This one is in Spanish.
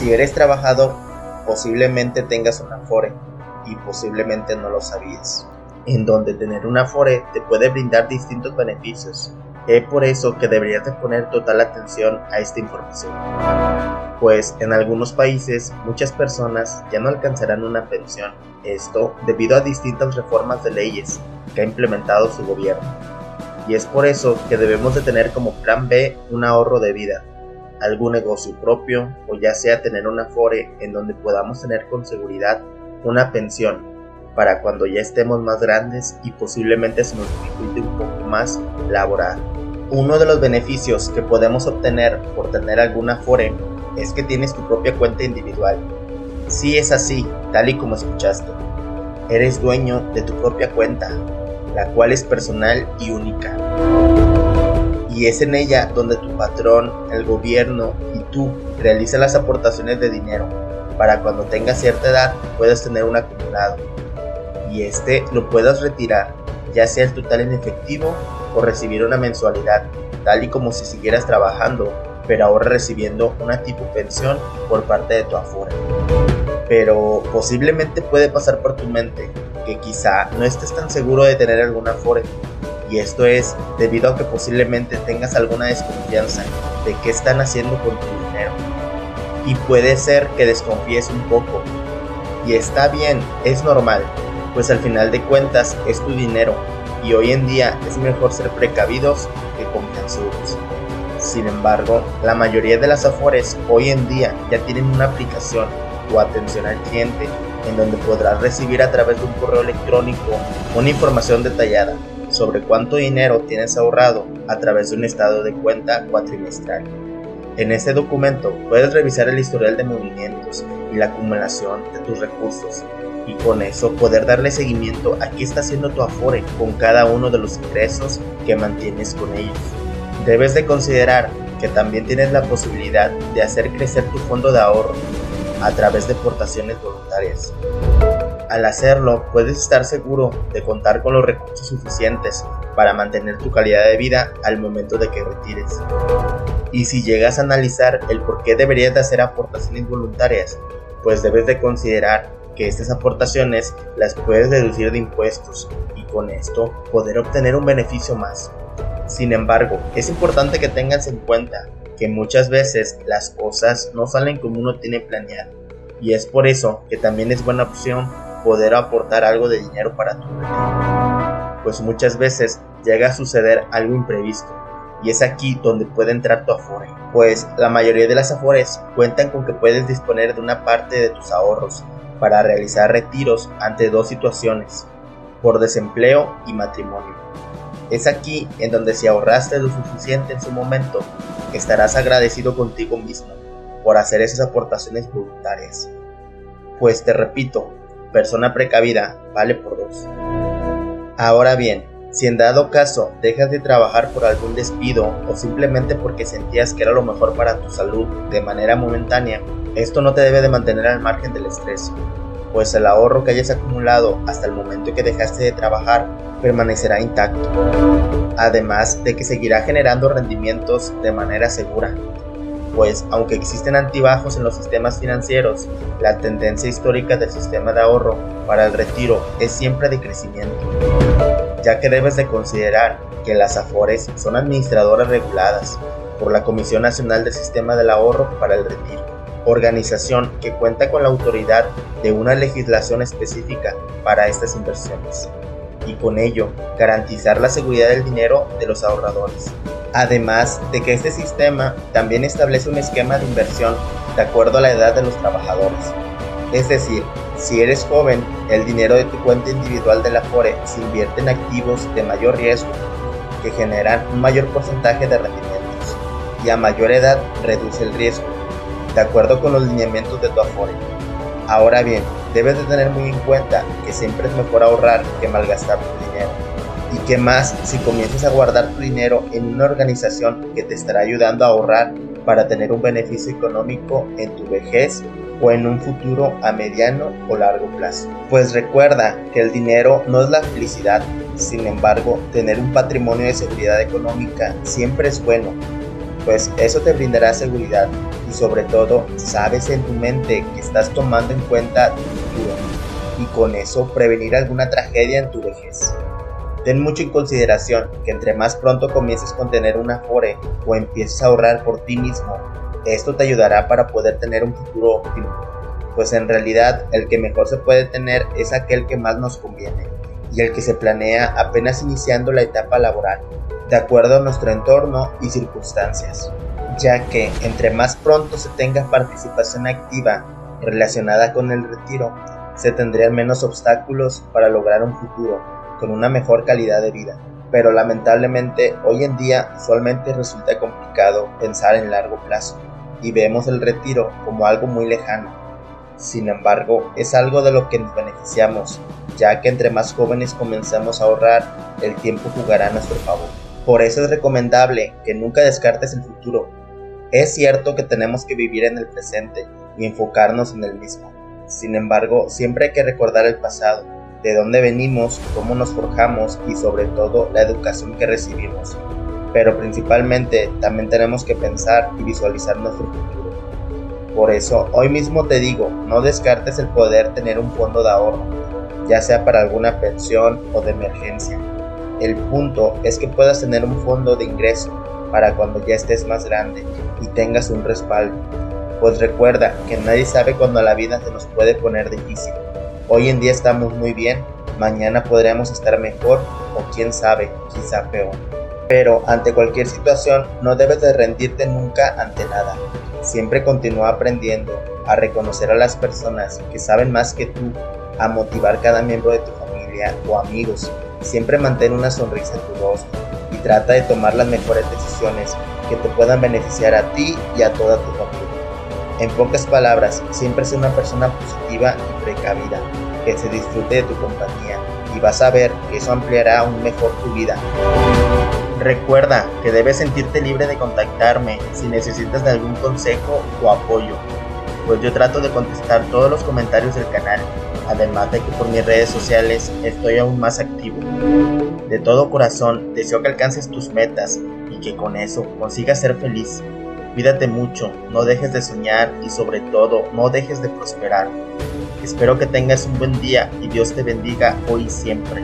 Si eres trabajador, posiblemente tengas un Afore y posiblemente no lo sabías, en donde tener un Afore te puede brindar distintos beneficios. Es por eso que deberías de poner total atención a esta información, pues en algunos países muchas personas ya no alcanzarán una pensión, esto debido a distintas reformas de leyes que ha implementado su gobierno. Y es por eso que debemos de tener como plan B un ahorro de vida, algún negocio propio o ya sea tener un afore en donde podamos tener con seguridad una pensión para cuando ya estemos más grandes y posiblemente se nos dificulte un poco más laborar. Uno de los beneficios que podemos obtener por tener algún afore es que tienes tu propia cuenta individual. Si es así, tal y como escuchaste, eres dueño de tu propia cuenta, la cual es personal y única y es en ella donde tu patrón, el gobierno y tú realizan las aportaciones de dinero para cuando tengas cierta edad puedas tener un acumulado y este lo puedas retirar, ya sea el total en efectivo o recibir una mensualidad, tal y como si siguieras trabajando, pero ahora recibiendo una tipo pensión por parte de tu afuera. Pero posiblemente puede pasar por tu mente que quizá no estés tan seguro de tener alguna afore y esto es debido a que posiblemente tengas alguna desconfianza de qué están haciendo con tu dinero. Y puede ser que desconfíes un poco. Y está bien, es normal, pues al final de cuentas es tu dinero y hoy en día es mejor ser precavidos que confianzudos. Sin embargo, la mayoría de las afores hoy en día ya tienen una aplicación o atención al cliente en donde podrás recibir a través de un correo electrónico una información detallada sobre cuánto dinero tienes ahorrado a través de un estado de cuenta cuatrimestral. En este documento puedes revisar el historial de movimientos y la acumulación de tus recursos y con eso poder darle seguimiento a qué está haciendo tu Afore con cada uno de los ingresos que mantienes con ellos. Debes de considerar que también tienes la posibilidad de hacer crecer tu fondo de ahorro a través de aportaciones voluntarias. Al hacerlo, puedes estar seguro de contar con los recursos suficientes para mantener tu calidad de vida al momento de que retires. Y si llegas a analizar el por qué deberías de hacer aportaciones voluntarias, pues debes de considerar que estas aportaciones las puedes deducir de impuestos y con esto poder obtener un beneficio más. Sin embargo, es importante que tengas en cuenta que muchas veces las cosas no salen como uno tiene planeado y es por eso que también es buena opción poder aportar algo de dinero para tu retiro. Pues muchas veces llega a suceder algo imprevisto y es aquí donde puede entrar tu Afore, pues la mayoría de las Afores cuentan con que puedes disponer de una parte de tus ahorros para realizar retiros ante dos situaciones, por desempleo y matrimonio. Es aquí en donde si ahorraste lo suficiente en su momento, estarás agradecido contigo mismo por hacer esas aportaciones voluntarias. Pues te repito, persona precavida vale por dos. Ahora bien, si en dado caso dejas de trabajar por algún despido o simplemente porque sentías que era lo mejor para tu salud de manera momentánea, esto no te debe de mantener al margen del estrés, pues el ahorro que hayas acumulado hasta el momento que dejaste de trabajar permanecerá intacto, además de que seguirá generando rendimientos de manera segura, pues aunque existen antibajos en los sistemas financieros, la tendencia histórica del sistema de ahorro para el retiro es siempre de crecimiento, ya que debes de considerar que las AFORES son administradoras reguladas por la Comisión Nacional del Sistema del Ahorro para el Retiro, organización que cuenta con la autoridad de una legislación específica para estas inversiones y con ello garantizar la seguridad del dinero de los ahorradores. Además de que este sistema también establece un esquema de inversión de acuerdo a la edad de los trabajadores. Es decir, si eres joven, el dinero de tu cuenta individual de la FORE se invierte en activos de mayor riesgo, que generan un mayor porcentaje de rendimientos, y a mayor edad reduce el riesgo, de acuerdo con los lineamientos de tu Afore. Ahora bien, debes de tener muy en cuenta que siempre es mejor ahorrar que malgastar tu dinero. Y que más si comienzas a guardar tu dinero en una organización que te estará ayudando a ahorrar para tener un beneficio económico en tu vejez o en un futuro a mediano o largo plazo. Pues recuerda que el dinero no es la felicidad, sin embargo, tener un patrimonio de seguridad económica siempre es bueno, pues eso te brindará seguridad y sobre todo sabes en tu mente que estás tomando en cuenta tu futuro y con eso prevenir alguna tragedia en tu vejez. Ten mucho en consideración que entre más pronto comiences con tener una Afore o empieces a ahorrar por ti mismo, esto te ayudará para poder tener un futuro óptimo, pues en realidad el que mejor se puede tener es aquel que más nos conviene y el que se planea apenas iniciando la etapa laboral, de acuerdo a nuestro entorno y circunstancias, ya que entre más pronto se tenga participación activa relacionada con el retiro, se tendrían menos obstáculos para lograr un futuro con una mejor calidad de vida. Pero lamentablemente hoy en día usualmente resulta complicado pensar en largo plazo y vemos el retiro como algo muy lejano. Sin embargo, es algo de lo que nos beneficiamos, ya que entre más jóvenes comenzamos a ahorrar, el tiempo jugará a nuestro favor. Por eso es recomendable que nunca descartes el futuro. Es cierto que tenemos que vivir en el presente y enfocarnos en el mismo. Sin embargo, siempre hay que recordar el pasado, de dónde venimos, cómo nos forjamos y sobre todo la educación que recibimos. Pero principalmente también tenemos que pensar y visualizar nuestro futuro. Por eso, hoy mismo te digo, no descartes el poder tener un fondo de ahorro, ya sea para alguna pensión o de emergencia. El punto es que puedas tener un fondo de ingreso para cuando ya estés más grande y tengas un respaldo. Pues recuerda que nadie sabe cuándo la vida se nos puede poner difícil. Hoy en día estamos muy bien, mañana podremos estar mejor o quién sabe, quizá peor. Pero ante cualquier situación no debes de rendirte nunca ante nada. Siempre continúa aprendiendo a reconocer a las personas que saben más que tú, a motivar cada miembro de tu familia o amigos Siempre mantén una sonrisa en tu rostro y trata de tomar las mejores decisiones que te puedan beneficiar a ti y a toda tu familia. En pocas palabras, siempre sé una persona positiva y precavida, que se disfrute de tu compañía y vas a ver que eso ampliará aún mejor tu vida. Recuerda que debes sentirte libre de contactarme si necesitas de algún consejo o apoyo, pues yo trato de contestar todos los comentarios del canal además de que por mis redes sociales estoy aún más activo. De todo corazón deseo que alcances tus metas y que con eso consigas ser feliz. Cuídate mucho, no dejes de soñar y sobre todo no dejes de prosperar. Espero que tengas un buen día y Dios te bendiga hoy y siempre.